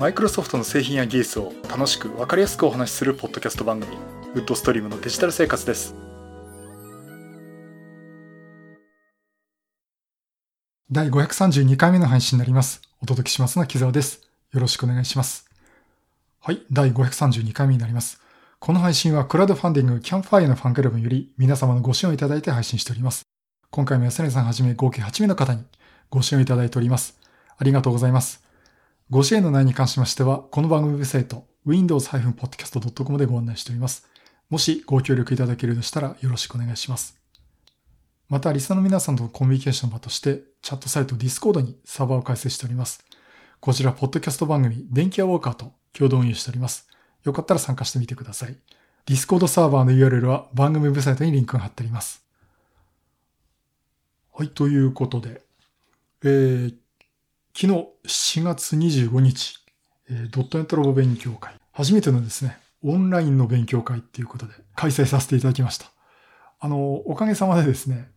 マイクロソフトの製品や技術を楽しく分かりやすくお話しするポッドキャスト番組ウッドストリームのデジタル生活です。第532回目の配信になります。お届けしますのは木沢です。よろしくお願いします。はい第532回目になります。この配信はクラウドファンディングキャンファイアのファンクラブより皆様のご支援をいただいて配信しております。今回も安根さんはじめ合計8名の方にご支援をいただいております。ありがとうございます。ご支援の内容に関しましては、この番組ウェブサイト、windows-podcast.com でご案内しております。もしご協力いただけるとしたらよろしくお願いします。また、リスナーの皆さんとのコミュニケーション場として、チャットサイト Discord にサーバーを開設しております。こちら、ポッドキャスト番組、電気屋ウォーカーと共同運営しております。よかったら参加してみてください。Discord サーバーの URL は番組ウェブサイトにリンクが貼ってあります。はい、ということで、えー、昨日7月25日、ドットネットラボ勉強会、初めてのですね、オンラインの勉強会っていうことで開催させていただきました。あの、おかげさまでですね、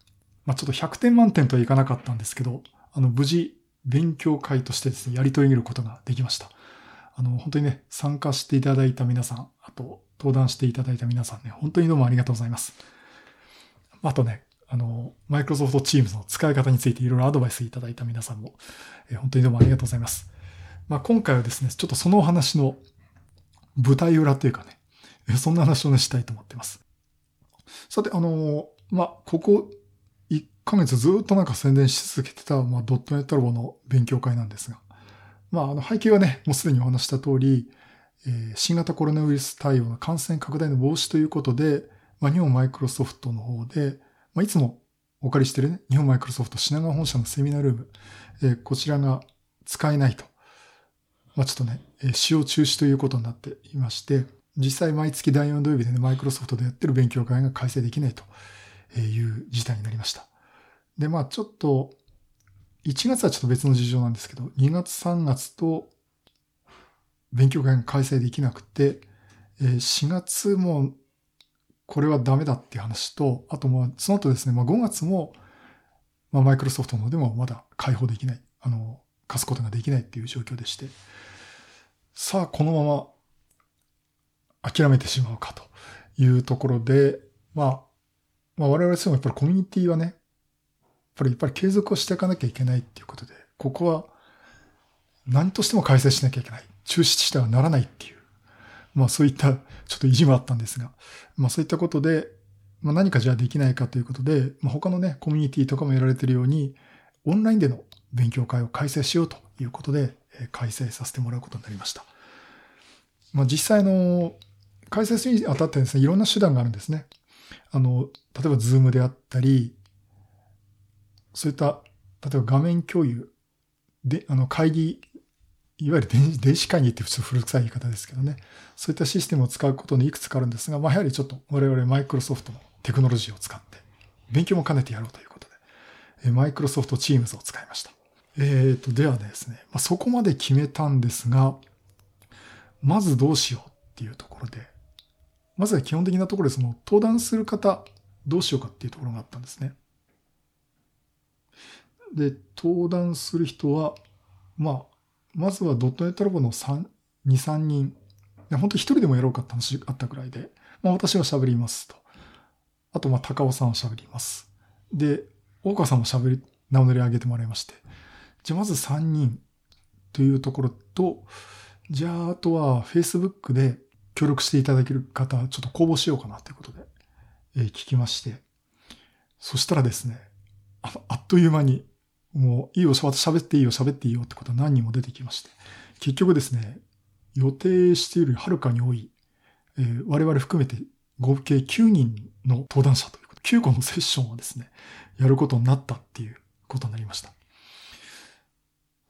まあ、ちょっと100点満点とはいかなかったんですけど、あの、無事勉強会としてですね、やり遂げることができました。あの、本当にね、参加していただいた皆さん、あと、登壇していただいた皆さんね、本当にどうもありがとうございます。あとね、あの、マイクロソフトチームズの使い方についていろいろアドバイスいただいた皆さんも、え本当にどうもありがとうございます。まあ、今回はですね、ちょっとそのお話の舞台裏というかね、そんな話をね、したいと思っています。さて、あの、まあ、ここ1ヶ月ずっとなんか宣伝し続けてた、まあ、ドットネットラボの勉強会なんですが、まあ、あの背景はね、もうすでにお話した通り、え、新型コロナウイルス対応の感染拡大の防止ということで、まあ、日本マイクロソフトの方で、まあ、いつもお借りしてるね、日本マイクロソフト品川本社のセミナールーム、えー、こちらが使えないと。まあ、ちょっとね、えー、使用中止ということになっていまして、実際毎月第4土曜日でね、マイクロソフトでやってる勉強会が開催できないという事態になりました。で、まあちょっと、1月はちょっと別の事情なんですけど、2月3月と勉強会が開催できなくて、4月もこれはダメだっていう話と、あとまあ、その後ですね、まあ5月も、まあマイクロソフトのでもまだ開放できない、あの、貸すことができないっていう状況でして、さあ、このまま諦めてしまうかというところで、まあ、まあ我々としてもやっぱりコミュニティはね、やっぱりやっぱり継続をしていかなきゃいけないっていうことで、ここは何としても開催しなきゃいけない。中止してはならないっていうまあそういったちょっと意地もあったんですが、まあそういったことで、まあ何かじゃあできないかということで、まあ他のね、コミュニティとかもやられているように、オンラインでの勉強会を開催しようということで、開催させてもらうことになりました。まあ実際の、開催するにあたってですね、いろんな手段があるんですね。あの、例えばズームであったり、そういった、例えば画面共有で、あの会議いわゆる電子会議って普通古臭い言い方ですけどね、そういったシステムを使うことにいくつかあるんですが、まあ、やはりちょっと我々マイクロソフトのテクノロジーを使って、勉強も兼ねてやろうということで、マイクロソフトチームズを使いました。えーと、ではですね、まあ、そこまで決めたんですが、まずどうしようっていうところで、まずは基本的なところでその登壇する方、どうしようかっていうところがあったんですね。で、登壇する人は、まあ、まずはドットネットラボの3、2、3人。本当一人でもやろうかって話あったくらいで、まあ私は喋りますと。あと、まあ高尾さんは喋ります。で、大川さんも喋り、名乗り上げてもらいまして。じゃあまず3人というところと、じゃああとは Facebook で協力していただける方、ちょっと公募しようかなということで、えー、聞きまして。そしたらですね、ああっという間にもういいよ、喋っていいよ、喋っていいよってことは何人も出てきまして、結局ですね、予定しているよりはるかに多い、えー、我々含めて合計9人の登壇者ということ、9個のセッションをですね、やることになったっていうことになりました。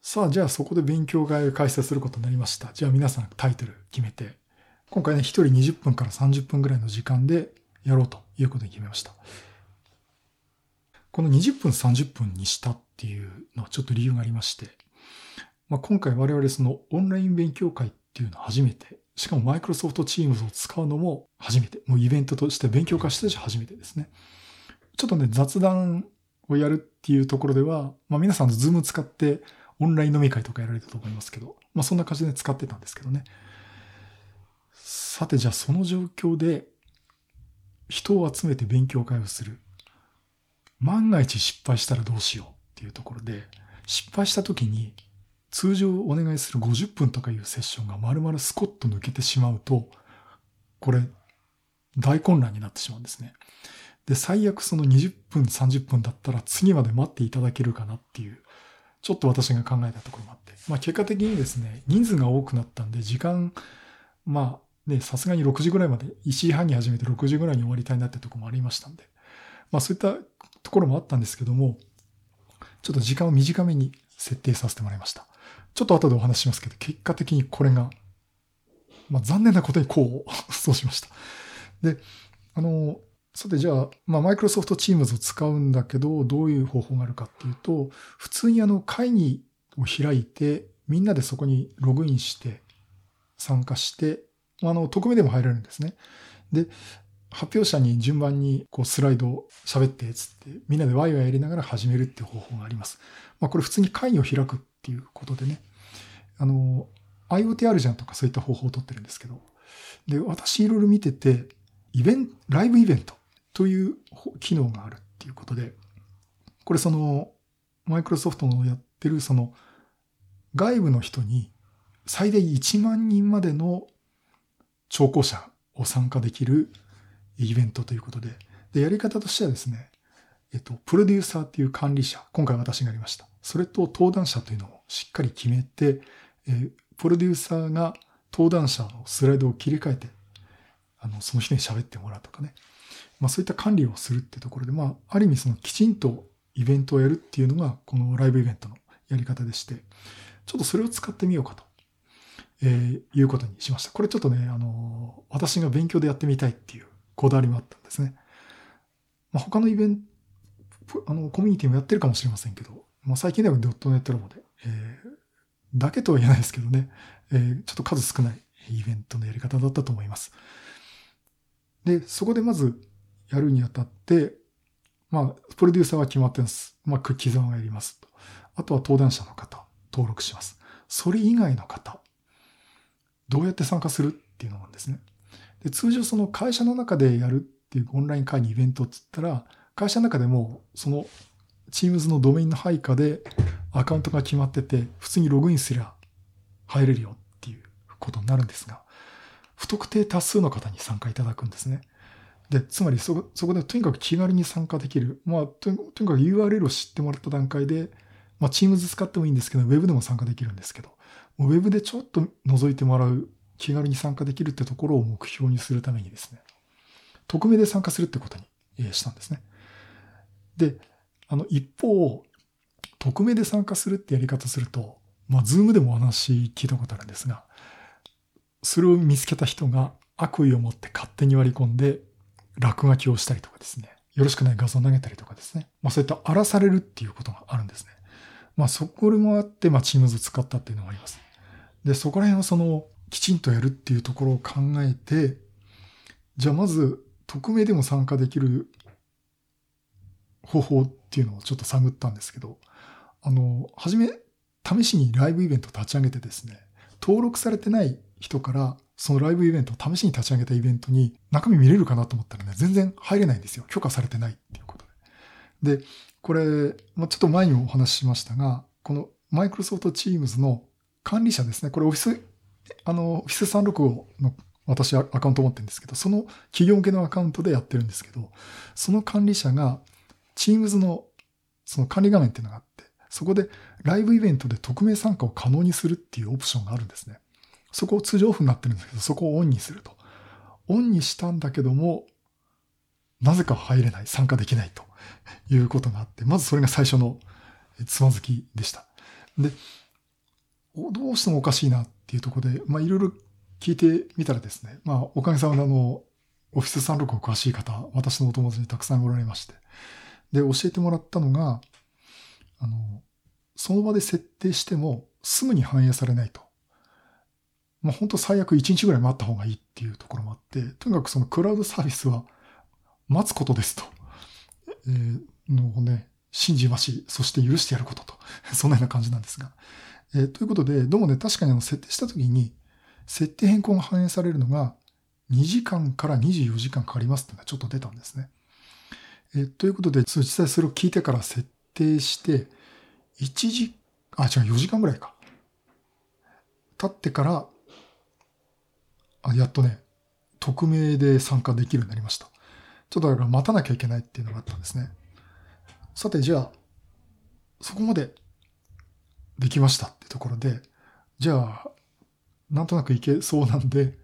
さあ、じゃあそこで勉強会を開催することになりました。じゃあ皆さんタイトル決めて、今回ね、1人20分から30分ぐらいの時間でやろうということに決めました。この20分30分にしたっていうのはちょっと理由がありまして、まあ、今回我々そのオンライン勉強会っていうのは初めて、しかもマイクロソフトチームズを使うのも初めて、もうイベントとして勉強会してし初めてですね。ちょっとね、雑談をやるっていうところでは、まあ、皆さんズーム使ってオンライン飲み会とかやられたと思いますけど、まあそんな感じで使ってたんですけどね。さてじゃあその状況で人を集めて勉強会をする。万が一失敗したらどうしようっていうところで、失敗した時に通常お願いする50分とかいうセッションが丸々スコッと抜けてしまうと、これ大混乱になってしまうんですね。で、最悪その20分、30分だったら次まで待っていただけるかなっていう、ちょっと私が考えたところもあって。まあ結果的にですね、人数が多くなったんで、時間、まあね、さすがに6時ぐらいまで、1時半に始めて6時ぐらいに終わりたいなってとこもありましたんで、まあそういったところもあったんですけども、ちょっと時間を短めに設定させてもらいました。ちょっと後でお話しますけど、結果的にこれが、まあ残念なことにこう、そうしました。で、あの、さてじゃあ、まあ、マイクロソフトチームズを使うんだけど、どういう方法があるかっていうと、普通にあの会議を開いて、みんなでそこにログインして参加して、あの、匿名でも入れるんですね。で、発表者に順番にこうスライドを喋ってつって、みんなでワイワイやりながら始めるっていう方法があります。まあ、これ普通に会議を開くっていうことでね、あの、IoT あるじゃんとかそういった方法を取ってるんですけど、で、私いろいろ見てて、イベント、ライブイベントという機能があるっていうことで、これその、マイクロソフトのやってるその、外部の人に最大1万人までの聴講者を参加できるイベントということで、で、やり方としてはですね、えっと、プロデューサーっていう管理者、今回私がやりました。それと登壇者というのをしっかり決めて、えー、プロデューサーが登壇者のスライドを切り替えて、あの、その人に喋ってもらうとかね。まあそういった管理をするってところで、まあある意味そのきちんとイベントをやるっていうのがこのライブイベントのやり方でして、ちょっとそれを使ってみようかと、えー、いうことにしました。これちょっとね、あの、私が勉強でやってみたいっていうこだわりもあったんですね。まあ他のイベント、あの、コミュニティもやってるかもしれませんけど、まあ最近ではドットネットラボで、えー、だけとは言えないですけどね、えー、ちょっと数少ないイベントのやり方だったと思います。で、そこでまずやるにあたって、まあ、プロデューサーは決まってます。まあ、刻んをやりますと。あとは登壇者の方、登録します。それ以外の方、どうやって参加するっていうのなんですね。で、通常その会社の中でやるっていうオンライン会議イベントって言ったら、会社の中でもその Teams のドメインの配下でアカウントが決まってて、普通にログインすりゃ入れるよっていうことになるんですが、不特定多数の方に参加いただくんですね。で、つまりそこそこでとにかく気軽に参加できる。まあ、とにかく URL を知ってもらった段階で、まあ、Teams 使ってもいいんですけど、Web でも参加できるんですけど、Web でちょっと覗いてもらう、気軽に参加できるってところを目標にするためにですね、匿名で参加するってことにしたんですね。で、あの、一方、匿名で参加するってやり方すると、まあ、ズームでもお話聞いたことあるんですが、それを見つけた人が悪意を持って勝手に割り込んで、落書きをしたりとかですね、よろしくない画像を投げたりとかですね、まあそういった荒らされるっていうことがあるんですね。まあそこもあって、まあ Teams 使ったっていうのがあります。で、そこら辺はその、きちんとやるっていうところを考えて、じゃあまず、匿名でも参加できる方法っていうのをちょっと探ったんですけど、あの、はじめ、試しにライブイベント立ち上げてですね、登録されてない人からそのライブイベントを試しに立ち上げたイベントに中身見れるかなと思ったらね、全然入れないんですよ。許可されてないっていうことで。で、これ、ま、ちょっと前にもお話ししましたが、このマイクロソフトチームズの管理者ですね。これオフィス、あの、オフィス365の私はアカウント持ってるんですけど、その企業向けのアカウントでやってるんですけど、その管理者が Teams のその管理画面っていうのがあって、そこでライブイベントで匿名参加を可能にするっていうオプションがあるんですね。そこを通常オフになってるんですけど、そこをオンにすると。オンにしたんだけども、なぜか入れない、参加できないということがあって、まずそれが最初のつまずきでした。で、どうしてもおかしいなっていうところで、まあいろいろ聞いてみたらですね、まあおかげさまであの、オフィス36を詳しい方、私のお友達にたくさんおられまして、で、教えてもらったのが、あの、その場で設定してもすぐに反映されないと。まあ、本当最悪1日ぐらい待った方がいいっていうところもあって、とにかくそのクラウドサービスは待つことですと、えー、のね、信じまし、そして許してやることと。そんなような感じなんですが。えー、ということで、どうもね、確かにあの設定したときに、設定変更が反映されるのが2時間から24時間かかりますってのがちょっと出たんですね。え、ということで、実際それを聞いてから設定して、1時、あ、違う、4時間ぐらいか。経ってから、あ、やっとね、匿名で参加できるようになりました。ちょっとだから待たなきゃいけないっていうのがあったんですね。さて、じゃあ、そこまでできましたってところで、じゃあ、なんとなくいけそうなんで、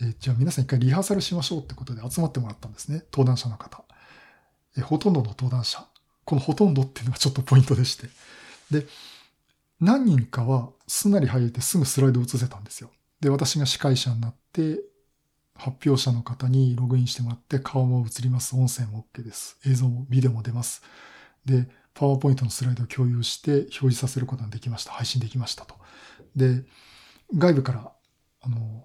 えじゃあ皆さん一回リハーサルしましょうってことで集まってもらったんですね。登壇者の方。えほとんどの登壇者。このほとんどっていうのがちょっとポイントでして。で、何人かはすんなり入れてすぐスライドを映せたんですよ。で、私が司会者になって、発表者の方にログインしてもらって顔も映ります。音声も OK です。映像も、ビデオも出ます。で、パワーポイントのスライドを共有して表示させることができました。配信できましたと。で、外部から、あの、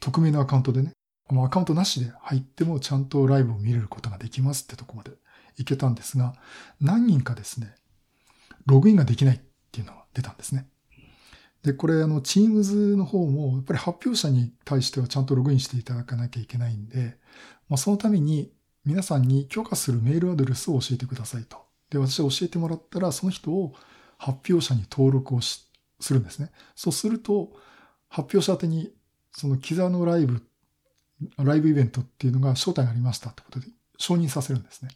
匿名のアカウントでね、アカウントなしで入ってもちゃんとライブを見れることができますってとこまでいけたんですが、何人かですね、ログインができないっていうのが出たんですね。で、これ、あの、Teams の方も、やっぱり発表者に対してはちゃんとログインしていただかなきゃいけないんで、まあ、そのために皆さんに許可するメールアドレスを教えてくださいと。で、私は教えてもらったら、その人を発表者に登録をするんですね。そうすると、発表者宛に、そのキザのライブ、ライブイベントっていうのが招待がありましたってことで承認させるんですね。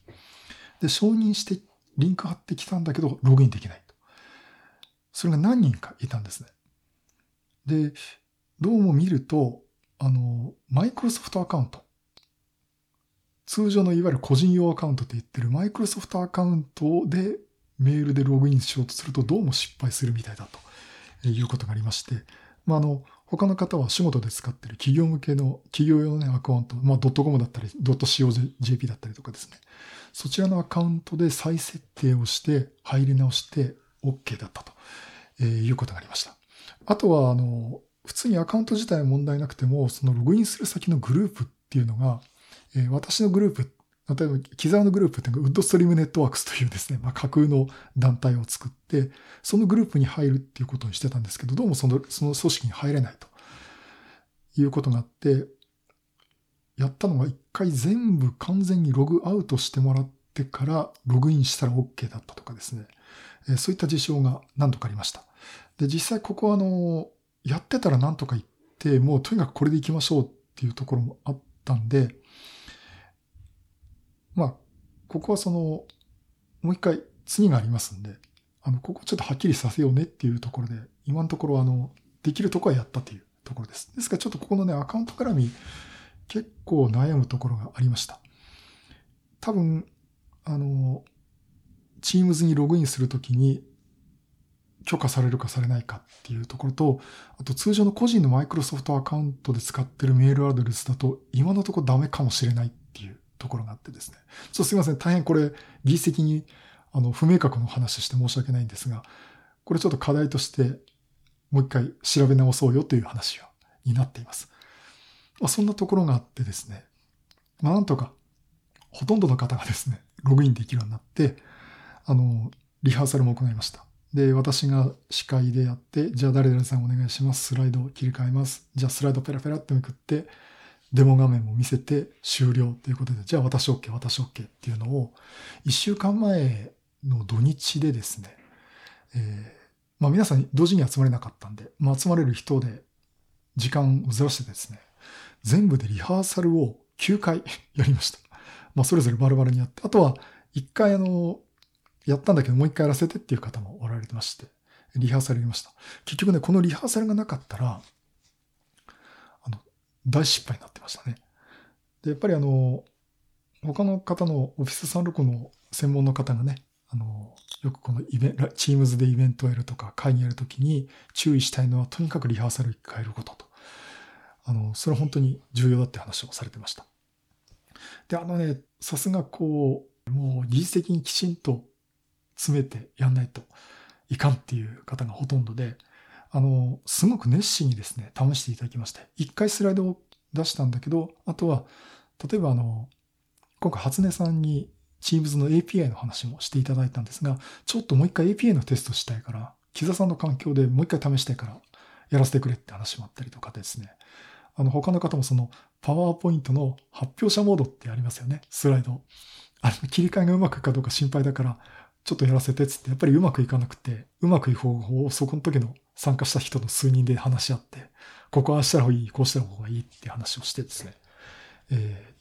で、承認してリンク貼ってきたんだけど、ログインできないと。それが何人かいたんですね。で、どうも見ると、あの、マイクロソフトアカウント。通常のいわゆる個人用アカウントって言ってるマイクロソフトアカウントでメールでログインしようとするとどうも失敗するみたいだということがありまして、まあ、あの、他の方は仕事で使ってる企業向けの企業用の、アカウント、まあ、.com だったり、.co.jp だったりとかですね。そちらのアカウントで再設定をして入り直して OK だったということがありました。あとは、あの、普通にアカウント自体は問題なくても、そのログインする先のグループっていうのが、えー、私のグループ、例えば、木沢のグループっていうのが、ウッドストリームネットワークスというですね、まあ、架空の団体を作って、そのグループに入るっていうことにしてたんですけど、どうもその、その組織に入れないということがあって、やったのが一回全部完全にログアウトしてもらってからログインしたら OK だったとかですね、えー、そういった事象が何度かありました。で、実際ここはあの、やってたらなんとか言って、もうとにかくこれで行きましょうっていうところもあったんで、まあ、ここはその、もう一回次がありますんで、あの、ここちょっとはっきりさせようねっていうところで、今のところあの、できるとこはやったというところです。ですからちょっとここのね、アカウント絡み、結構悩むところがありました。多分、あの、Teams にログインするときに、許可されるかされないかっていうところと、あと通常の個人のマイクロソフトアカウントで使ってるメールアドレスだと、今のところダメかもしれないっところがあってですね。ちょっとすいません。大変これ、技術的に、あの、不明確の話して申し訳ないんですが、これちょっと課題として、もう一回調べ直そうよという話になっています。まあ、そんなところがあってですね。まあ、なんとか、ほとんどの方がですね、ログインできるようになって、あの、リハーサルも行いました。で、私が司会でやって、じゃあ誰々さんお願いします。スライドを切り替えます。じゃあスライドペラペラってめくって、デモ画面も見せて終了ということで、じゃあ私 OK、私 OK っていうのを、一週間前の土日でですね、えー、まあ皆さん同時に集まれなかったんで、まあ集まれる人で時間をずらしてですね、全部でリハーサルを9回 やりました。まあそれぞれバルバルにやって、あとは1回あの、やったんだけどもう一回やらせてっていう方もおられてまして、リハーサルやりました。結局ね、このリハーサルがなかったら、大失敗になってましたね。で、やっぱりあの、他の方のオフィス36の専門の方がね、あの、よくこのイベント、チームズでイベントをやるとか会議やるときに注意したいのはとにかくリハーサルを変えることと。あの、それは本当に重要だって話をされてました。で、あのね、さすがこう、もう技術的にきちんと詰めてやんないといかんっていう方がほとんどで、あの、すごく熱心にですね、試していただきまして、一回スライドを出したんだけど、あとは、例えばあの、今回初音さんに Teams の API の話もしていただいたんですが、ちょっともう一回 API のテストしたいから、木座さんの環境でもう一回試したいからやらせてくれって話もあったりとかですね。あの、他の方もその、パワーポイントの発表者モードってありますよね、スライド。あの、切り替えがうまくいくかどうか心配だから、ちょっとやらせてっつって、やっぱりうまくいかなくて、うまくいく方法をそこの時の参加した人の数人で話し合って、ここはしたらいい、こうした方がいいって話をしてですね、え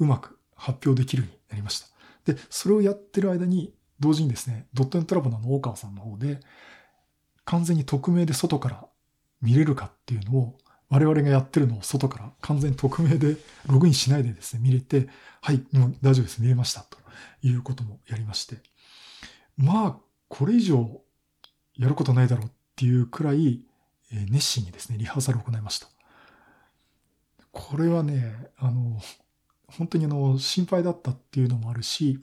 ー、うまく発表できるようになりました。で、それをやってる間に、同時にですね、ドットネットラボの大川さんの方で、完全に匿名で外から見れるかっていうのを、我々がやってるのを外から完全に匿名でログインしないでですね、見れて、はい、もう大丈夫です、見れました、ということもやりまして。まあ、これ以上やることないだろうっていうくらい、え熱心にですね、リハーサルを行いました。これはね、あの、本当にあの、心配だったっていうのもあるし、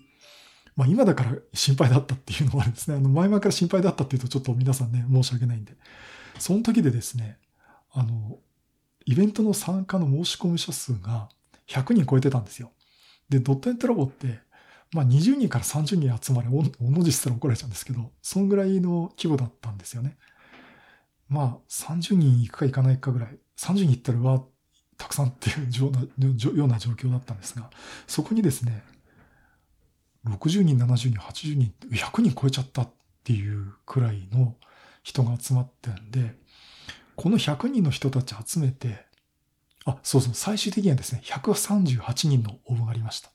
まあ今だから心配だったっていうのもあるんですね。あの、前々から心配だったっていうとちょっと皆さんね、申し訳ないんで。その時でですね、あの、イベントの参加の申し込み者数が100人超えてたんですよ。で、ドットネットラボって、まあ20人から30人集まれ、おの字したら怒られちゃうんですけど、そんぐらいの規模だったんですよね。まあ30人行くか行かないかぐらい。30人行ったら、わ、たくさんっていうようなような状況だったんですが、そこにですね、60人、70人、80人、100人超えちゃったっていうくらいの人が集まってんで、この100人の人たち集めて、あ、そうそう、最終的にはですね、138人の応募がありました。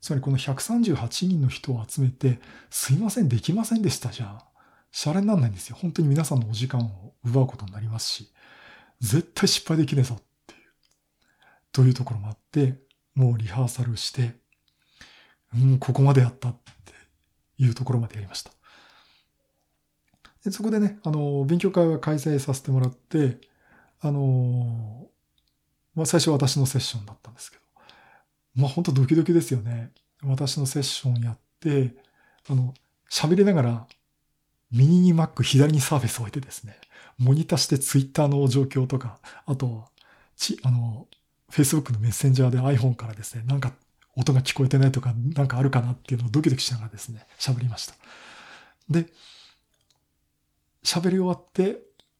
つまりこの138人の人を集めて、すいません、できませんでしたじゃあ、シャレにならないんですよ。本当に皆さんのお時間を奪うことになりますし、絶対失敗できねえぞっていう、というところもあって、もうリハーサルして、うん、ここまでやったっていうところまでやりました。でそこでね、あの、勉強会は開催させてもらって、あの、まあ、最初は私のセッションだったんですけど、まあ、本当ドキドキですよね。私のセッションやって、あの、喋りながら、右に Mac、左にサーフェスを置いてですね、モニターしてツイッターの状況とか、あと、ち、あの、Facebook のメッセンジャーで iPhone からですね、なんか音が聞こえてないとか、なんかあるかなっていうのをドキドキしながらですね、喋りました。で、喋り終わって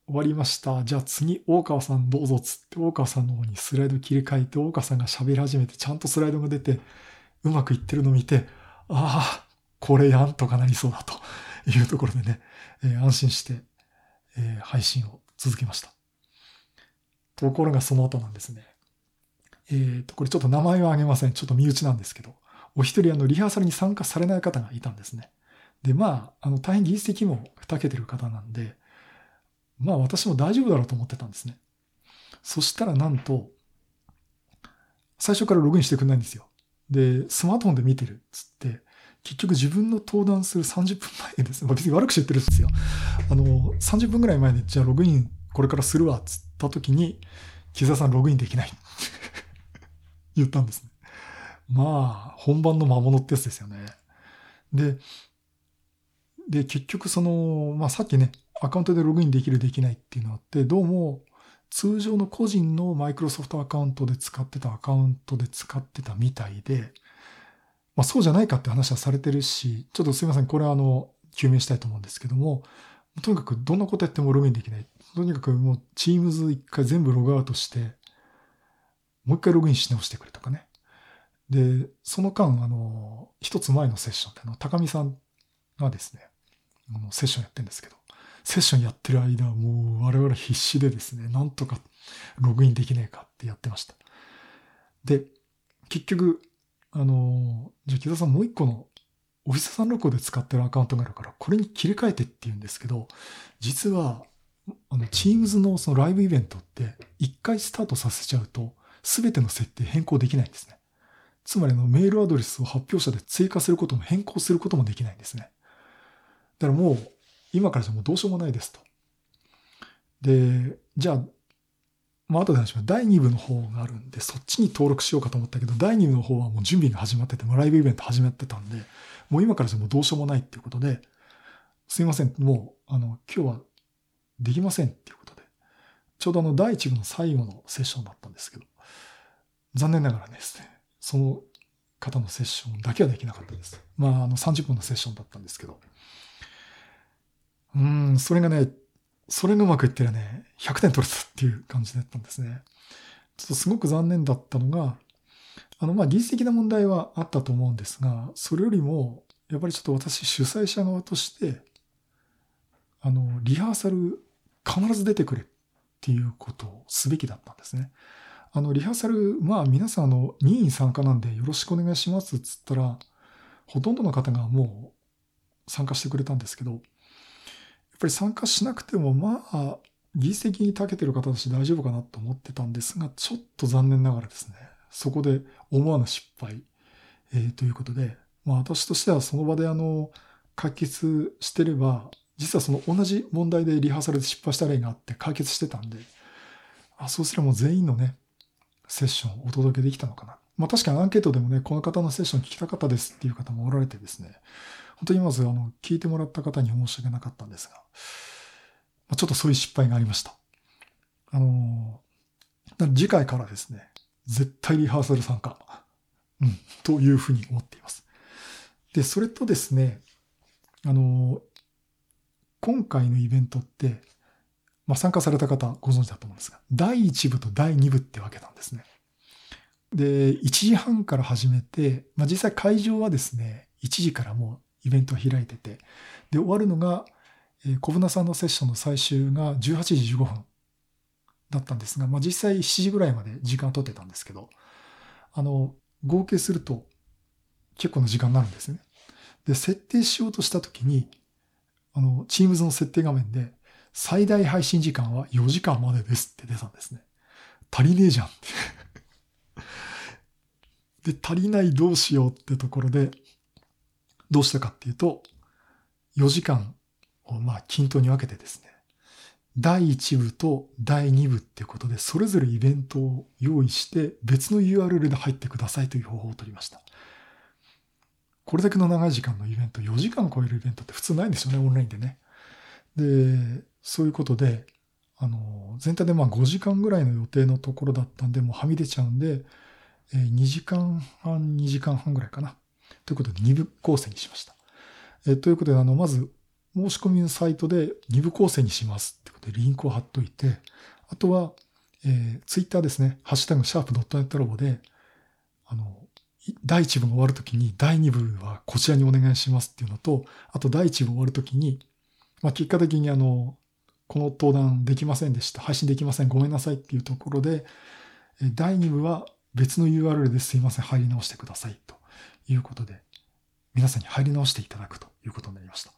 終わりました。じゃあ次、大川さんどうぞつって、大川さんの方にスライド切り替えて、大川さんが喋り始めて、ちゃんとスライドが出て、うまくいってるのを見て、ああ、これやんとかなりそうだというところでね、えー、安心して、えー、配信を続けました。ところがその後なんですね。えっ、ー、と、これちょっと名前は挙げません。ちょっと身内なんですけど、お一人あの、リハーサルに参加されない方がいたんですね。で、まあ、あの、大変技術的にも長けてる方なんで、まあ私も大丈夫だろうと思ってたんですね。そしたらなんと、最初からログインしてくれないんですよ。で、スマートフォンで見てるっつって、結局自分の登壇する30分前です。まあ、別に悪くして言ってるんですよ。あの、30分ぐらい前で、じゃあログインこれからするわっつった時に、木澤さんログインできない 言ったんですね。まあ、本番の魔物ってやつですよね。で、で、結局その、まあさっきね、アカウントでログインできるできないっていうのがあって、どうも通常の個人のマイクロソフトアカウントで使ってたアカウントで使ってたみたいで、まあそうじゃないかって話はされてるし、ちょっとすいません、これはあの、究明したいと思うんですけども、とにかくどんなことやってもログインできない。とにかくもう Teams 一回全部ログアウトして、もう一回ログインし直してくれとかね。で、その間、あの、一つ前のセッションってあの、高見さんがですね、あのセッションやってるんですけど、セッションやってる間もう我々必死でですね、なんとかログインできねえかってやってました。で、結局、あの、じゃあ木田さんもう一個のオフィス365で使ってるアカウントがあるから、これに切り替えてって言うんですけど、実は、あの、Teams のそのライブイベントって、一回スタートさせちゃうと、すべての設定変更できないんですね。つまりのメールアドレスを発表者で追加することも変更することもできないんですね。だからもう、今からじゃもうどうしようもないですと。で、じゃあ、まあ後で話します。第2部の方があるんで、そっちに登録しようかと思ったけど、第2部の方はもう準備が始まってて、もうライブイベント始まってたんで、もう今からじゃもうどうしようもないっていうことで、すいません、もう、あの、今日はできませんっていうことで、ちょうどあの、第1部の最後のセッションだったんですけど、残念ながらですね、その方のセッションだけはできなかったです。まあ、あの30分のセッションだったんですけど。うん、それがね、それがうまくいってらね、100点取れたっていう感じだったんですね。ちょっとすごく残念だったのが、あの、まあ、技術的な問題はあったと思うんですが、それよりも、やっぱりちょっと私主催者側として、あの、リハーサル必ず出てくれっていうことをすべきだったんですね。あの、リハーサル、まあ皆さんあの、任意参加なんでよろしくお願いしますっつったら、ほとんどの方がもう参加してくれたんですけど、っぱり参加しなくても、まあ、技術的に長けてる方たち大丈夫かなと思ってたんですが、ちょっと残念ながらですね、そこで思わぬ失敗、えーということで、まあ私としてはその場であの、解決してれば、実はその同じ問題でリハーサルで失敗した例があって解決してたんで、あそうすればもう全員のね、セッションをお届けできたのかな。まあ確かにアンケートでもね、この方のセッション聞きたかったですっていう方もおられてですね、本当にまずあの、聞いてもらった方に申し訳なかったんですが、ちょっとそういう失敗がありました。あの、次回からですね、絶対リハーサル参加、うん、というふうに思っています。で、それとですね、あの、今回のイベントって、まあ、参加された方ご存知だと思うんですが、第1部と第2部ってわけなんですね。で、1時半から始めて、まあ、実際会場はですね、1時からもうイベントを開いてて、で、終わるのが、えー、小舟さんのセッションの最終が18時15分だったんですが、まあ、実際7時ぐらいまで時間を取ってたんですけど、あの、合計すると結構な時間になるんですね。で、設定しようとしたときに、あの、Teams の設定画面で、最大配信時間は4時間までですって出たんですね。足りねえじゃんって。で、足りないどうしようってところで、どうしたかっていうと、4時間をまあ均等に分けてですね、第1部と第2部っていうことで、それぞれイベントを用意して別の URL で入ってくださいという方法を取りました。これだけの長い時間のイベント、4時間超えるイベントって普通ないんですよね、オンラインでね。で、そういうことで、あの、全体でまあ5時間ぐらいの予定のところだったんで、もうはみ出ちゃうんで、2時間半、2時間半ぐらいかな。ということで2部構成にしました。えー、ということで、あの、まず、申し込みのサイトで2部構成にしますってことでリンクを貼っといて、あとは、えー、ツイッターですね、ハッシュタグシャープドットネットラボで、あの、第1部が終わるときに第2部はこちらにお願いしますっていうのと、あと第1部終わるときに、まあ、結果的にあの、この登壇できませんでした。配信できません。ごめんなさいっていうところで、第2部は別の URL ですいません。入り直してください。ということで、皆さんに入り直していただくということになりました。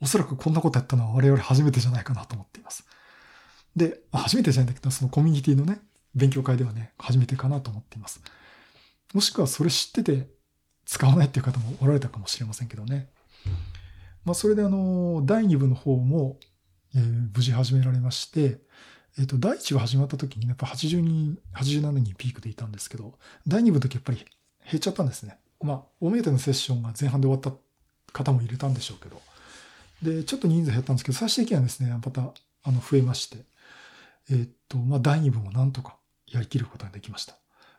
おそらくこんなことやったのは我々初めてじゃないかなと思っています。で、初めてじゃないんだけど、そのコミュニティのね、勉強会ではね、初めてかなと思っています。もしくはそれ知ってて使わないっていう方もおられたかもしれませんけどね。まあ、それであの、第2部の方も、え、無事始められまして、えっ、と、第1部始まった時にやっぱ80人、87人ピークでいたんですけど、第2部の時やっぱり減っちゃったんですね。まあ、お目当てのセッションが前半で終わった方も入れたんでしょうけど。で、ちょっと人数減ったんですけど、最終的にはですね、また、あの、増えまして、えっ、と、まあ、第2部もなんとかやりきることができました。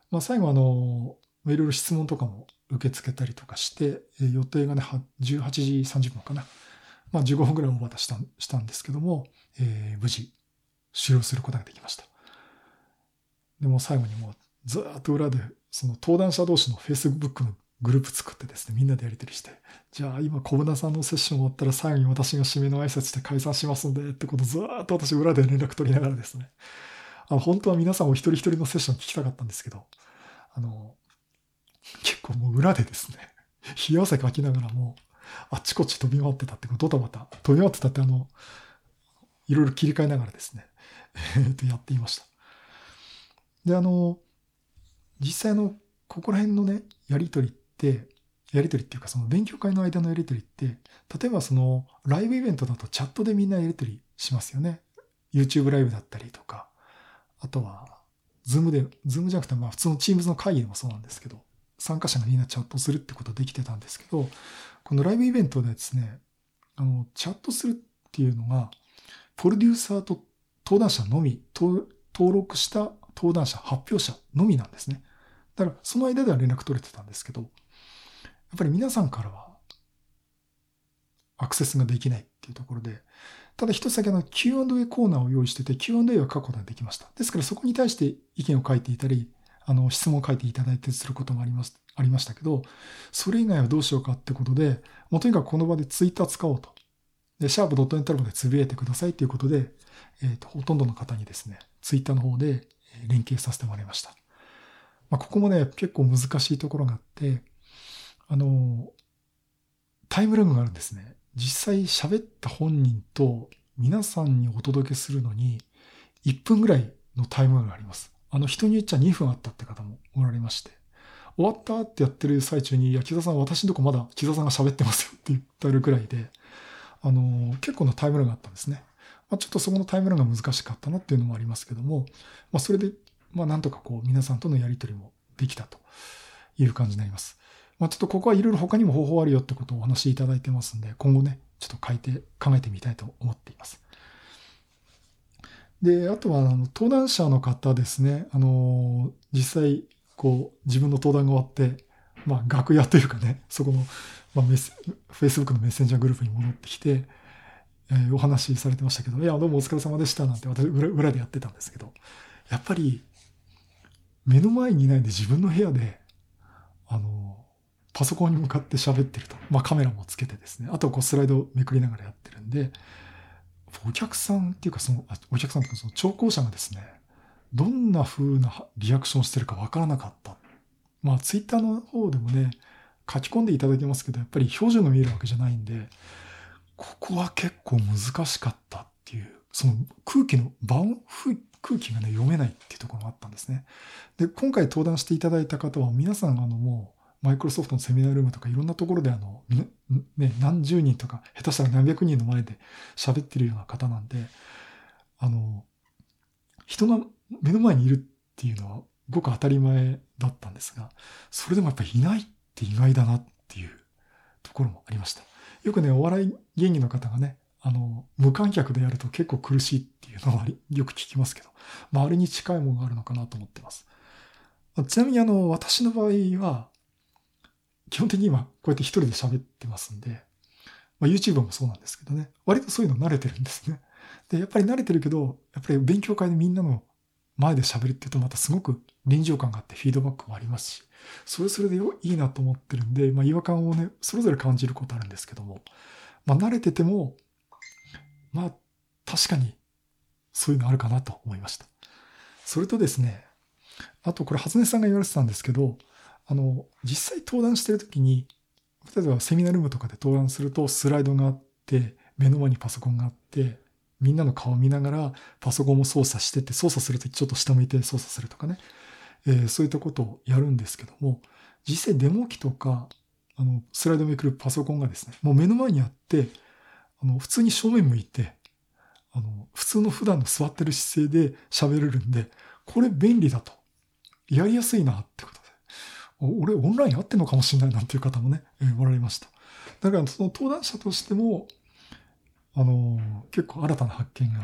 まあ、最後あの、いろいろ質問とかも受け付けたりとかして、え予定がね、18時30分かな。まあ、15分ぐらいオーバーしたしたんですけども、えー、無事終了することができました。でも最後にもうずっと裏で、その登壇者同士の Facebook のグループ作ってですね、みんなでやり取りして、じゃあ今小舟さんのセッション終わったら最後に私が締めの挨拶して解散しますんで、ってことずっと私裏で連絡取りながらですね、あの本当は皆さんお一人一人のセッション聞きたかったんですけど、あの、結構もう裏でですね、冷や汗かきながらもう、あっちこっち飛び回ってたって、ドタバタ、飛び回ってたってあの、いろいろ切り替えながらですね、えっと、やっていました。で、あの、実際の、ここら辺のね、やりとりって、やりとりっていうか、その勉強会の間のやりとりって、例えばその、ライブイベントだとチャットでみんなやりとりしますよね。YouTube ライブだったりとか、あとは、ズームで、ズームじゃなくて、まあ普通の Teams の会議でもそうなんですけど、参加者がみんなチャットするってことできてたんですけど、このライブイベントでですね、あの、チャットするっていうのが、プロデューサーと登壇者のみ、登録した登壇者、発表者のみなんですね。だから、その間では連絡取れてたんですけど、やっぱり皆さんからはアクセスができないっていうところで、ただ一つだけの Q&A コーナーを用意してて Q&A は書くことができました。ですからそこに対して意見を書いていたり、あの質問を書いていただいてすることもあります、ありましたけど、それ以外はどうしようかってことで、もうとにかくこの場でツイッター使おうと。で、シャープドットエンタルでつぶやいてくださいということで、えっ、ー、と、ほとんどの方にですね、ツイッターの方で連携させてもらいました。まあ、ここもね、結構難しいところがあって、あの、タイムラグがあるんですね。実際喋った本人と皆さんにお届けするのに1分ぐらいのタイムラグがあります。あの人に言っちゃ2分あったって方もおられまして。終わったってやってる最中に、いや、木田さん私のとこまだ木田さんが喋ってますよって言ってるくらいで、あの、結構なタイムラグがあったんですね。まあ、ちょっとそこのタイムラグが難しかったなっていうのもありますけども、まあ、それで、まあ、なんとかこう、皆さんとのやりとりもできたという感じになります。まあ、ちょっとここはいろいろ他にも方法あるよってことをお話しいただいてますんで、今後ね、ちょっと書いて、考えてみたいと思っています。で、あとは、あの、登壇者の方ですね、あの、実際、こう、自分の登壇が終わって、まあ、楽屋というかね、そこの、まあ、メス、Facebook のメッセンジャーグループに戻ってきて、えー、お話しされてましたけど、いや、どうもお疲れ様でしたなんて私裏裏でやってたんですけど、やっぱり、目の前にいないで自分の部屋で、あの、パソコンに向かって喋ってると。まあカメラもつけてですね。あとこうスライドをめくりながらやってるんで、お客さんっていうかその、お客さんっていうかその聴講者がですね、どんな風なリアクションしてるかわからなかった。まあツイッターの方でもね、書き込んでいただけますけど、やっぱり表情が見えるわけじゃないんで、ここは結構難しかったっていう、その空気の場を、空気がね、読めないっていうところがあったんですね。で、今回登壇していただいた方は皆さんあのもう、マイクロソフトのセミナールームとかいろんなところであの、ね、何十人とか、下手したら何百人の前で喋ってるような方なんで、あの、人が目の前にいるっていうのはごく当たり前だったんですが、それでもやっぱりいないって意外だなっていうところもありました。よくね、お笑い芸人の方がね、あの、無観客でやると結構苦しいっていうのはよく聞きますけど、まあ、あれに近いものがあるのかなと思ってます。ちなみにあの、私の場合は、基本的に今こうやって一人で喋ってますんで、まあ、YouTube もそうなんですけどね、割とそういうの慣れてるんですね。で、やっぱり慣れてるけど、やっぱり勉強会でみんなの前で喋るって言うとまたすごく臨場感があってフィードバックもありますし、それそれでいいなと思ってるんで、まあ違和感をね、それぞれ感じることあるんですけども、まあ慣れてても、まあ確かにそういうのあるかなと思いました。それとですね、あとこれ、初音さんが言われてたんですけど、あの、実際登壇してる時に、例えばセミナールームとかで登壇するとスライドがあって、目の前にパソコンがあって、みんなの顔を見ながらパソコンも操作してて、操作するときちょっと下向いて操作するとかね、えー、そういったことをやるんですけども、実際デモ機とか、あの、スライドめくるパソコンがですね、もう目の前にあって、あの、普通に正面向いて、あの、普通の普段の座ってる姿勢で喋れるんで、これ便利だと。やりやすいなってこと俺オンライン合ってんのかもしれないなんていう方もね、えー、おられました。だからその登壇者としても、あのー、結構新たな発見が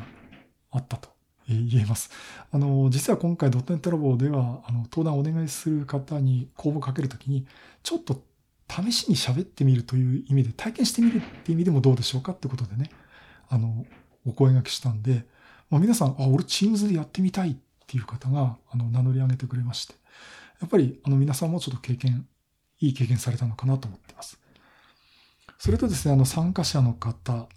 あったと言えます。あのー、実は今回ドットネットラボでは、あの、登壇お願いする方に公募かけるときに、ちょっと試しに喋ってみるという意味で、体験してみるっていう意味でもどうでしょうかってことでね、あの、お声掛けしたんで、まあ、皆さん、あ、俺 Teams でやってみたいっていう方が、あの、名乗り上げてくれまして、やっぱりあの皆さんもちょっと経験、いい経験されたのかなと思っています。それとですね、あの参加者の方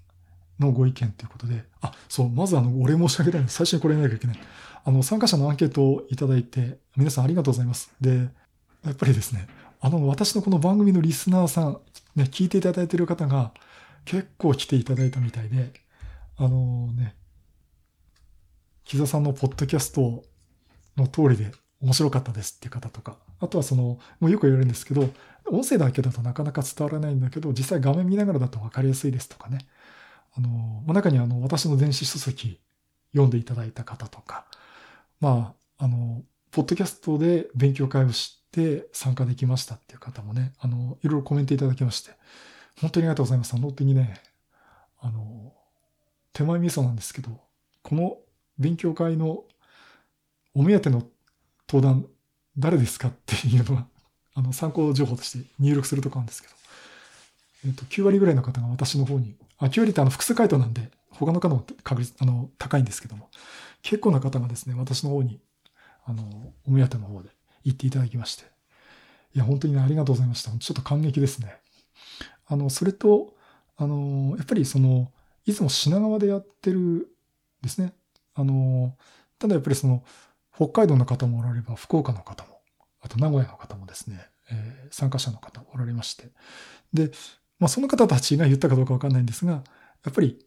のご意見ということで、あ、そう、まずあの、お礼申し上げたいので、最初にこれ言わなきゃいけない。あの、参加者のアンケートをいただいて、皆さんありがとうございます。で、やっぱりですね、あの、私のこの番組のリスナーさん、ね、聞いていただいている方が結構来ていただいたみたいで、あのね、木座さんのポッドキャストの通りで面白かったですっていう方とか、あとはその、もうよく言われるんですけど、音声だけだとなかなか伝わらないんだけど、実際画面見ながらだと分かりやすいですとかね。あの、中にあの、私の電子書籍読んでいただいた方とか、まあ、あの、ポッドキャストで勉強会をして参加できましたっていう方もね、あの、いろいろコメントいただきまして、本当にありがとうございます。あの、本当にね、あの、手前味噌なんですけど、この勉強会のお目当ての登壇誰ですかっていうのは、あの、参考情報として入力するとこあるんですけど、えっ、と、9割ぐらいの方が私の方に、あ、9割ってあの、複数回答なんで、他の方も確率、あの、高いんですけども、結構な方がですね、私の方に、あの、お目当ての方で言っていただきまして、いや、本当にね、ありがとうございました。ちょっと感激ですね。あの、それと、あの、やっぱりその、いつも品川でやってるですね。あの、ただやっぱりその、北海道の方もおられば、福岡の方も、あと名古屋の方もですね、えー、参加者の方おられまして。で、まあその方たちが言ったかどうかわかんないんですが、やっぱり、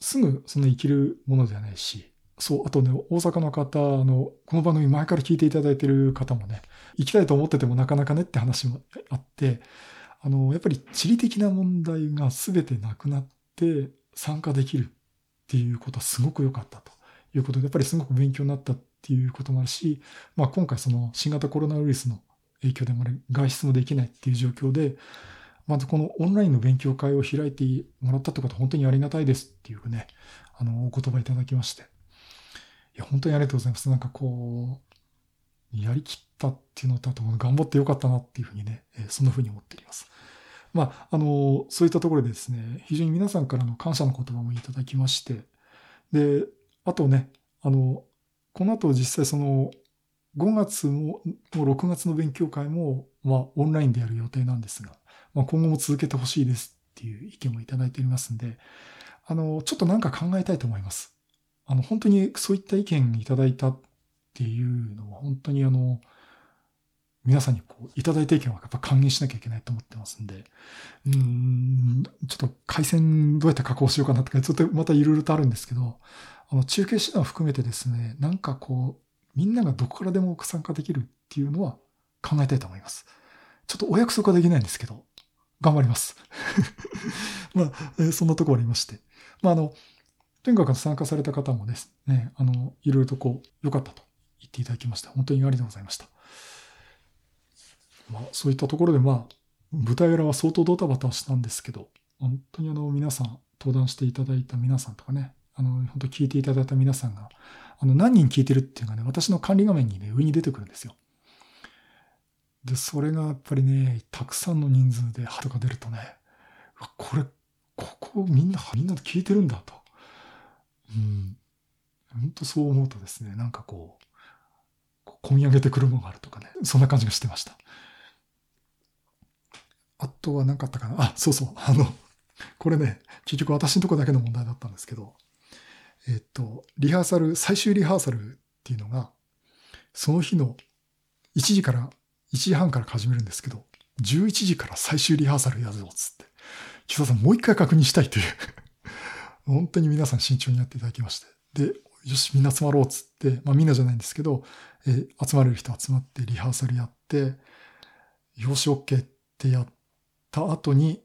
すぐその生きるものではないし、そう、あとね、大阪の方あの、この番組前から聞いていただいてる方もね、行きたいと思っててもなかなかねって話もあって、あの、やっぱり地理的な問題が全てなくなって参加できるっていうことはすごく良かったということで、やっぱりすごく勉強になったっていうこともあるし、まあ今回その新型コロナウイルスの影響でも外出もできないっていう状況で、まずこのオンラインの勉強会を開いてもらったってことは本当にありがたいですっていうね、あの、お言葉いただきまして。いや、本当にありがとうございます。なんかこう、やりきったっていうのと、あと頑張ってよかったなっていうふうにね、そんなふうに思っております。まあ、あの、そういったところでですね、非常に皆さんからの感謝の言葉もいただきまして、で、あとね、あの、この後実際その、5月も、6月の勉強会も、まあ、オンラインでやる予定なんですが、まあ、今後も続けてほしいですっていう意見もいただいておりますんで、あの、ちょっとなんか考えたいと思います。あの、本当にそういった意見いただいたっていうのは、本当にあの、皆さんにこう、いただいた意見はやっぱ還元しなきゃいけないと思ってますんで、うん、ちょっと回線どうやって加工しようかなとか、ちょっとまたいろいろとあるんですけど、あの、中継手段を含めてですね、なんかこう、みんながどこからでも参加できるっていうのは考えたいと思います。ちょっとお約束はできないんですけど、頑張ります。まあ、え、そんなところありまして。まあ、あの、とにかく参加された方もですね、あの、いろいろとこう、良かったと言っていただきました。本当にありがとうございました。まあ、そういったところで、まあ、舞台裏は相当ドタバタしたんですけど、本当にあの、皆さん、登壇していただいた皆さんとかね、あの、本当聞いていただいた皆さんが、あの、何人聞いてるっていうのがね、私の管理画面にね、上に出てくるんですよ。で、それがやっぱりね、たくさんの人数で鳩が出るとね、これ、ここみんな、みんな聞いてるんだと。うん。本当そう思うとですね、なんかこう、込み上げてくるものがあるとかね、そんな感じがしてました。あとは何かあったかな？あ、そうそう。あの、これね、結局私のとこだけの問題だったんですけど、えっと、リハーサル、最終リハーサルっていうのが、その日の1時から、1時半から始めるんですけど、11時から最終リハーサルやるぞ、つって。木澤さんもう一回確認したいという 本当に皆さん慎重にやっていただきまして。で、よし、みんな集まろう、つって、まあみんなじゃないんですけど、えー、集まれる人集まってリハーサルやって、よし、OK ってやった後に、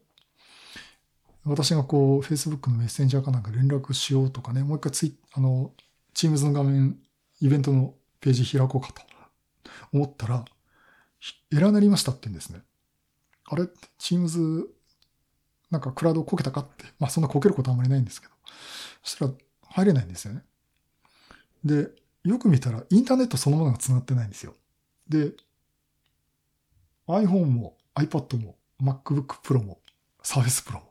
私がこう、Facebook のメッセンジャーかなんか連絡しようとかね、もう一回ツイあの、Teams の画面、イベントのページ開こうかと思ったら、エラーなりましたって言うんですね。あれ ?Teams、なんかクラウドこけたかって。まあそんなこけることはあんまりないんですけど。そしたら入れないんですよね。で、よく見たらインターネットそのものが繋がってないんですよ。で、iPhone も iPad も MacBook Pro も Surface Pro も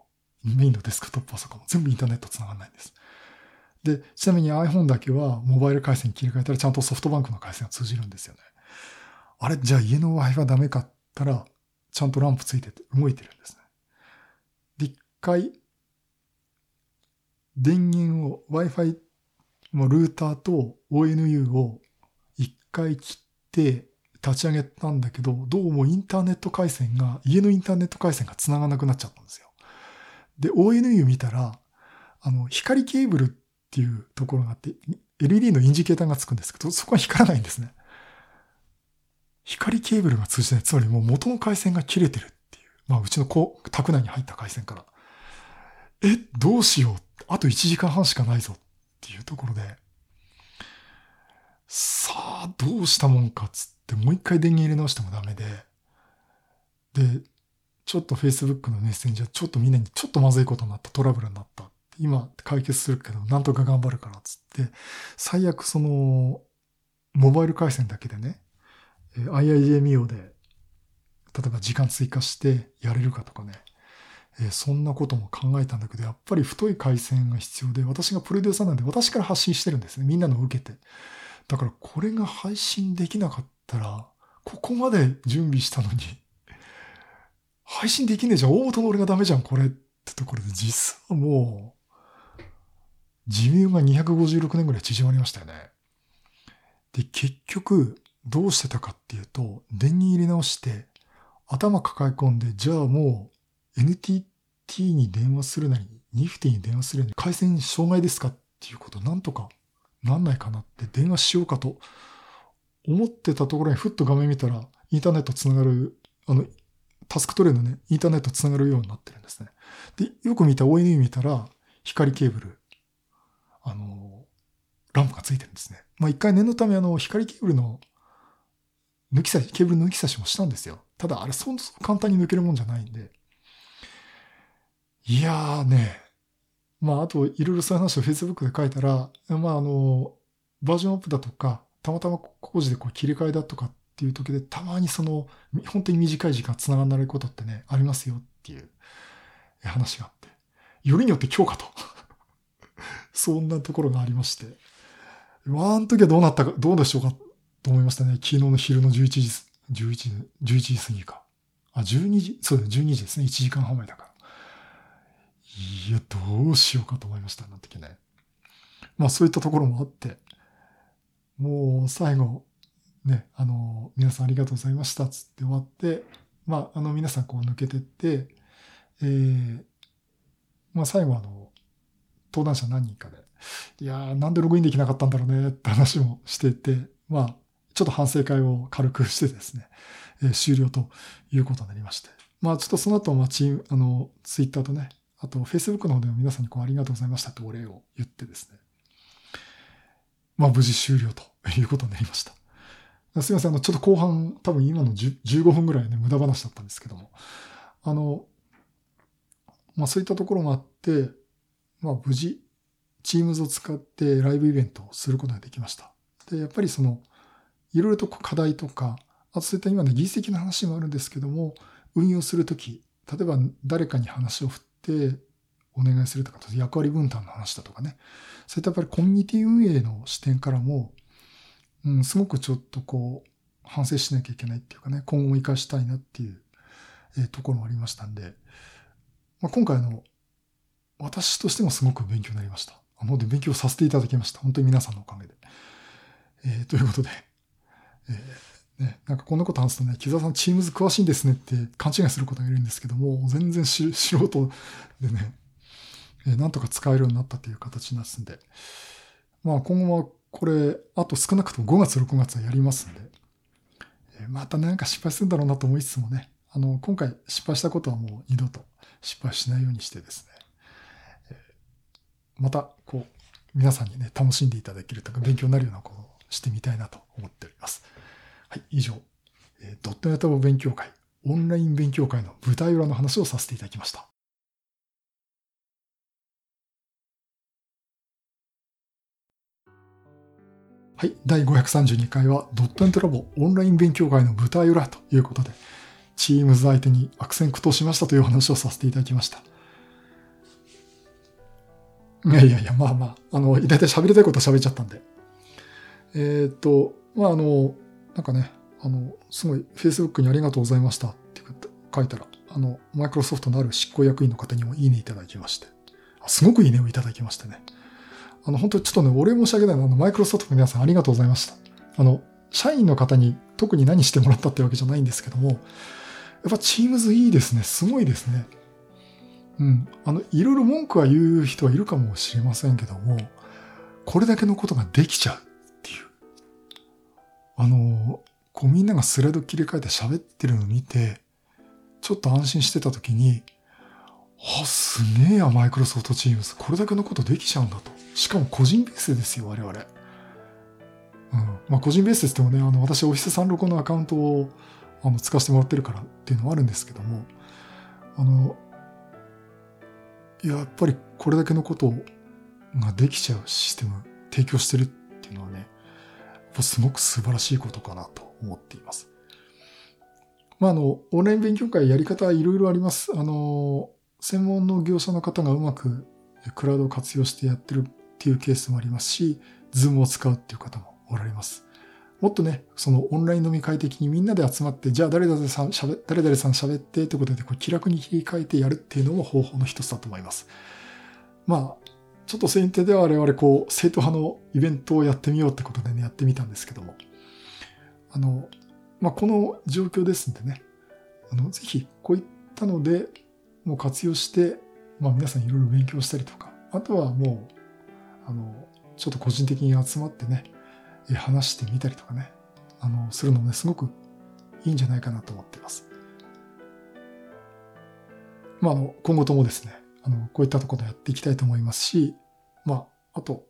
メインのデスクトップパソコン全部インターネット繋がらないんです。で、ちなみに iPhone だけはモバイル回線に切り替えたらちゃんとソフトバンクの回線が通じるんですよね。あれ、じゃあ家の Wi-Fi はダメかったら、ちゃんとランプついてて動いてるんですね。で、一回、電源を Wi-Fi のルーターと ONU を一回切って立ち上げたんだけど、どうもインターネット回線が、家のインターネット回線が繋がなくなっちゃったんですよ。で、ONU 見たら、あの、光ケーブルっていうところがあって、LED のインジケーターがつくんですけど、そこは光らないんですね。光ケーブルが通じない。つまりもう元の回線が切れてるっていう。まあ、うちのこう、宅内に入った回線から。え、どうしよう。あと1時間半しかないぞっていうところで、さあ、どうしたもんかっつって、もう一回電源入れ直してもダメで、で、ちょっと Facebook のメッセンジャー、ちょっとみんなにちょっとまずいことになった、トラブルになった。今解決するけど、なんとか頑張るから、つって、最悪その、モバイル回線だけでね、IIJ ミオで、例えば時間追加してやれるかとかね、そんなことも考えたんだけど、やっぱり太い回線が必要で、私がプロデューサーなんで私から発信してるんですね。みんなの受けて。だからこれが配信できなかったら、ここまで準備したのに、配信できねえじゃん。大元の俺がダメじゃん、これってところで、実はもう、寿命が256年ぐらい縮まりましたよね。で、結局、どうしてたかっていうと、電源入れ直して、頭抱え込んで、じゃあもう NTT に電話するなり、ニフティに電話するなり、回線障害ですかっていうことなんとかなんないかなって電話しようかと思ってたところにふっと画面見たら、インターネットつながる、あの、タスクトレイのね、インターネットつながるようになってるんですね。で、よく見た ONU 見たら、光ケーブル、あの、ランプがついてるんですね。まあ一回念のためあの、光ケーブルの抜き差し、ケーブル抜き差しもしたんですよ。ただあれそんな簡単に抜けるもんじゃないんで。いやーね、まああといろいろそういう話を Facebook で書いたら、まああの、バージョンアップだとか、たまたま工事でこう切り替えだとかっっていう時で、たまにその、本当に短い時間繋がらないことってね、ありますよっていう話があって、よりによって今日かと。そんなところがありまして。まあ、あの時はどうなったか、どうでしょうかと思いましたね。昨日の昼の11時、11時、11時過ぎか。あ、12時、そうだ、12時ですね。1時間半前だから。いや、どうしようかと思いました、あの時ね。まあ、そういったところもあって、もう最後、ね、あの、皆さんありがとうございました、つって終わって、まあ、あの、皆さんこう抜けてって、えー、まあ、最後あの、登壇者何人かで、いやー、なんでログインできなかったんだろうねって話もしてて、まあ、ちょっと反省会を軽くしてですね、えー、終了ということになりまして。まあ、ちょっとその後、まあ、チーム、あの、ツイッターとね、あと、Facebook の方でも皆さんにこう、ありがとうございましたってお礼を言ってですね、まあ、無事終了ということになりました。すいません、あの、ちょっと後半、多分今の15分ぐらいね、無駄話だったんですけども、あの、まあ、そういったところもあって、まあ、無事、Teams を使ってライブイベントをすることができました。で、やっぱりその、いろいろと課題とか、あとそういった今の技術的な話もあるんですけども、運用するとき、例えば誰かに話を振ってお願いするとか、役割分担の話だとかね、そういったやっぱりコミュニティ運営の視点からも、うん、すごくちょっとこう、反省しなきゃいけないっていうかね、今後も活かしたいなっていう、えー、ところもありましたんで、まあ、今回の、私としてもすごく勉強になりました。あの、で勉強させていただきました。本当に皆さんのおかげで。えー、ということで、えー、ね、なんかこんなこと話すとね、木澤さんチームズ詳しいんですねって勘違いすることがいるんですけども、全然素人 でね、えー、なんとか使えるようになったという形になすんで、まあ今後はこれ、あと少なくとも5月、6月はやりますんで、え、またなんか失敗するんだろうなと思いつつもね、あの、今回失敗したことはもう二度と失敗しないようにしてですね、また、こう、皆さんにね、楽しんでいただけるとか、勉強になるようなことをしてみたいなと思っております。はい、以上、え、ドットネット勉強会、オンライン勉強会の舞台裏の話をさせていただきました。はい。第532回は、ドットネットラボオンライン勉強会の舞台裏ということで、チームズ相手に悪戦苦闘しましたという話をさせていただきました。いやいやいや、まあまあ、あの、大体喋りたいことは喋っちゃったんで。えー、っと、まああの、なんかね、あの、すごい Facebook にありがとうございましたって書いたら、あの、マイクロソフトのある執行役員の方にもいいねいただきまして、すごくいいねをいただきましてね。あの、本当ちょっとね、お礼申し訳ないのあの、マイクロソフトの皆さんありがとうございました。あの、社員の方に特に何してもらったってわけじゃないんですけども、やっぱ Teams いいですね。すごいですね。うん。あの、いろいろ文句は言う人はいるかもしれませんけども、これだけのことができちゃうっていう。あの、こうみんながスライド切り替えて喋ってるのを見て、ちょっと安心してた時に、あ、すげえや、マイクロソフトチームズ。これだけのことできちゃうんだと。しかも個人ベースですよ、我々。うん。まあ、個人ベースですってもね、あの、私、オフィス36のアカウントを、あの、使わせてもらってるからっていうのはあるんですけども、あの、やっぱりこれだけのことができちゃうシステム提供してるっていうのはね、すごく素晴らしいことかなと思っています。まあ、あの、オンライン勉強会やり方はいろいろあります。あの、専門の業者の方がうまくクラウドを活用してやってるっていうケースもありますし、ズームを使うっていう方もおられます。もっとね、そのオンライン飲み会的にみんなで集まって、じゃあ誰々さん喋、誰々さん喋ってってことでこう気楽に切り替えてやるっていうのも方法の一つだと思います。まあ、ちょっと先手では我々こう、生徒派のイベントをやってみようってことでね、やってみたんですけども。あの、まあ、この状況ですんでね、あの、ぜひこういったので、もう活用して、まあ皆さんいろいろ勉強したりとか、あとはもう、あの、ちょっと個人的に集まってね、話してみたりとかね、あの、するのもね、すごくいいんじゃないかなと思ってます。まあ、あの、今後ともですね、あの、こういったところでやっていきたいと思いますし、まあ、あと、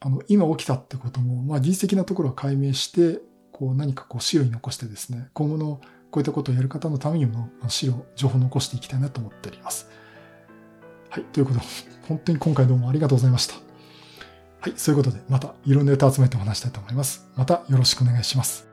あの、今起きたってことも、まあ、技術的なところは解明して、こう、何かこう、資料に残してですね、今後のこういったことをやる方のためにも、資料、情報を残していきたいなと思っております。はい、ということで、本当に今回どうもありがとうございました。はい、そういうことで、またいろんなネタ集めてお話したいと思います。またよろしくお願いします。